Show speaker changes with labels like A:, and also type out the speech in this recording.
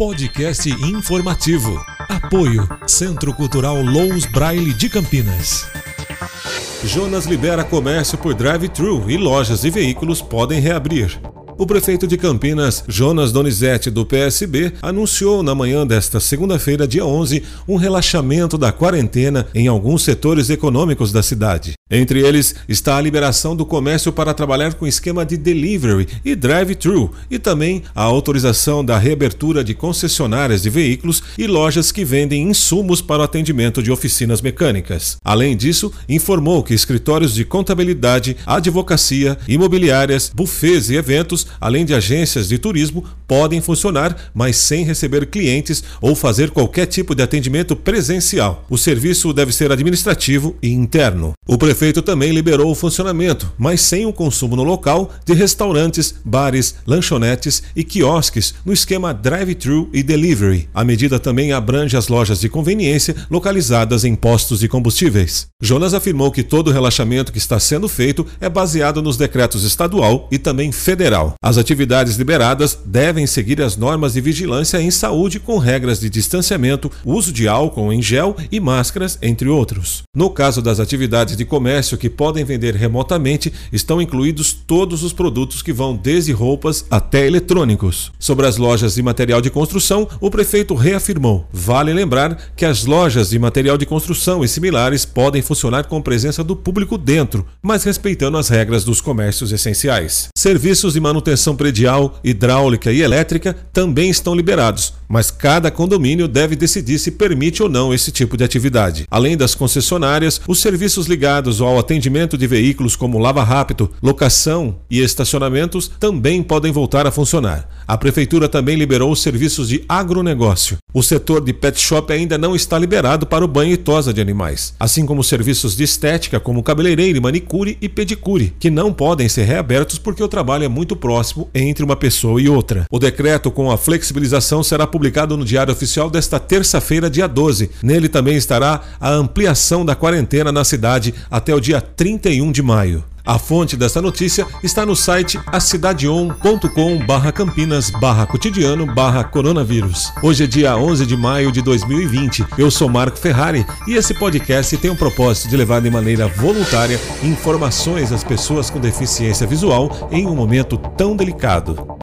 A: Podcast informativo. Apoio Centro Cultural Lous Braille de Campinas. Jonas libera comércio por drive-thru e lojas e veículos podem reabrir. O prefeito de Campinas, Jonas Donizete, do PSB, anunciou na manhã desta segunda-feira, dia 11, um relaxamento da quarentena em alguns setores econômicos da cidade. Entre eles está a liberação do comércio para trabalhar com esquema de delivery e drive-thru e também a autorização da reabertura de concessionárias de veículos e lojas que vendem insumos para o atendimento de oficinas mecânicas. Além disso, informou que escritórios de contabilidade, advocacia, imobiliárias, bufês e eventos, além de agências de turismo, podem funcionar, mas sem receber clientes ou fazer qualquer tipo de atendimento presencial. O serviço deve ser administrativo e interno. O prefeito também liberou o funcionamento, mas sem o consumo no local, de restaurantes, bares, lanchonetes e quiosques no esquema drive-thru e delivery. A medida também abrange as lojas de conveniência localizadas em postos de combustíveis. Jonas afirmou que todo o relaxamento que está sendo feito é baseado nos decretos estadual e também federal. As atividades liberadas devem seguir as normas de vigilância em saúde com regras de distanciamento, uso de álcool em gel e máscaras, entre outros. No caso das atividades de comércio, comércio que podem vender remotamente estão incluídos todos os produtos que vão desde roupas até eletrônicos. Sobre as lojas de material de construção, o prefeito reafirmou: vale lembrar que as lojas de material de construção e similares podem funcionar com presença do público dentro, mas respeitando as regras dos comércios essenciais. Serviços de manutenção predial, hidráulica e elétrica também estão liberados, mas cada condomínio deve decidir se permite ou não esse tipo de atividade. Além das concessionárias, os serviços ligados ao atendimento de veículos como lava rápido, locação e estacionamentos também podem voltar a funcionar. A prefeitura também liberou os serviços de agronegócio. O setor de pet shop ainda não está liberado para o banho e tosa de animais, assim como serviços de estética como cabeleireiro, manicure e pedicure, que não podem ser reabertos porque o trabalho é muito próximo entre uma pessoa e outra. O decreto com a flexibilização será publicado no Diário Oficial desta terça-feira, dia 12. Nele também estará a ampliação da quarentena na cidade até até o dia 31 de maio. A fonte dessa notícia está no site acidadeon.com campinas cotidiano coronavírus. Hoje é dia 11 de maio de 2020. Eu sou Marco Ferrari e esse podcast tem o propósito de levar de maneira voluntária informações às pessoas com deficiência visual em um momento tão delicado.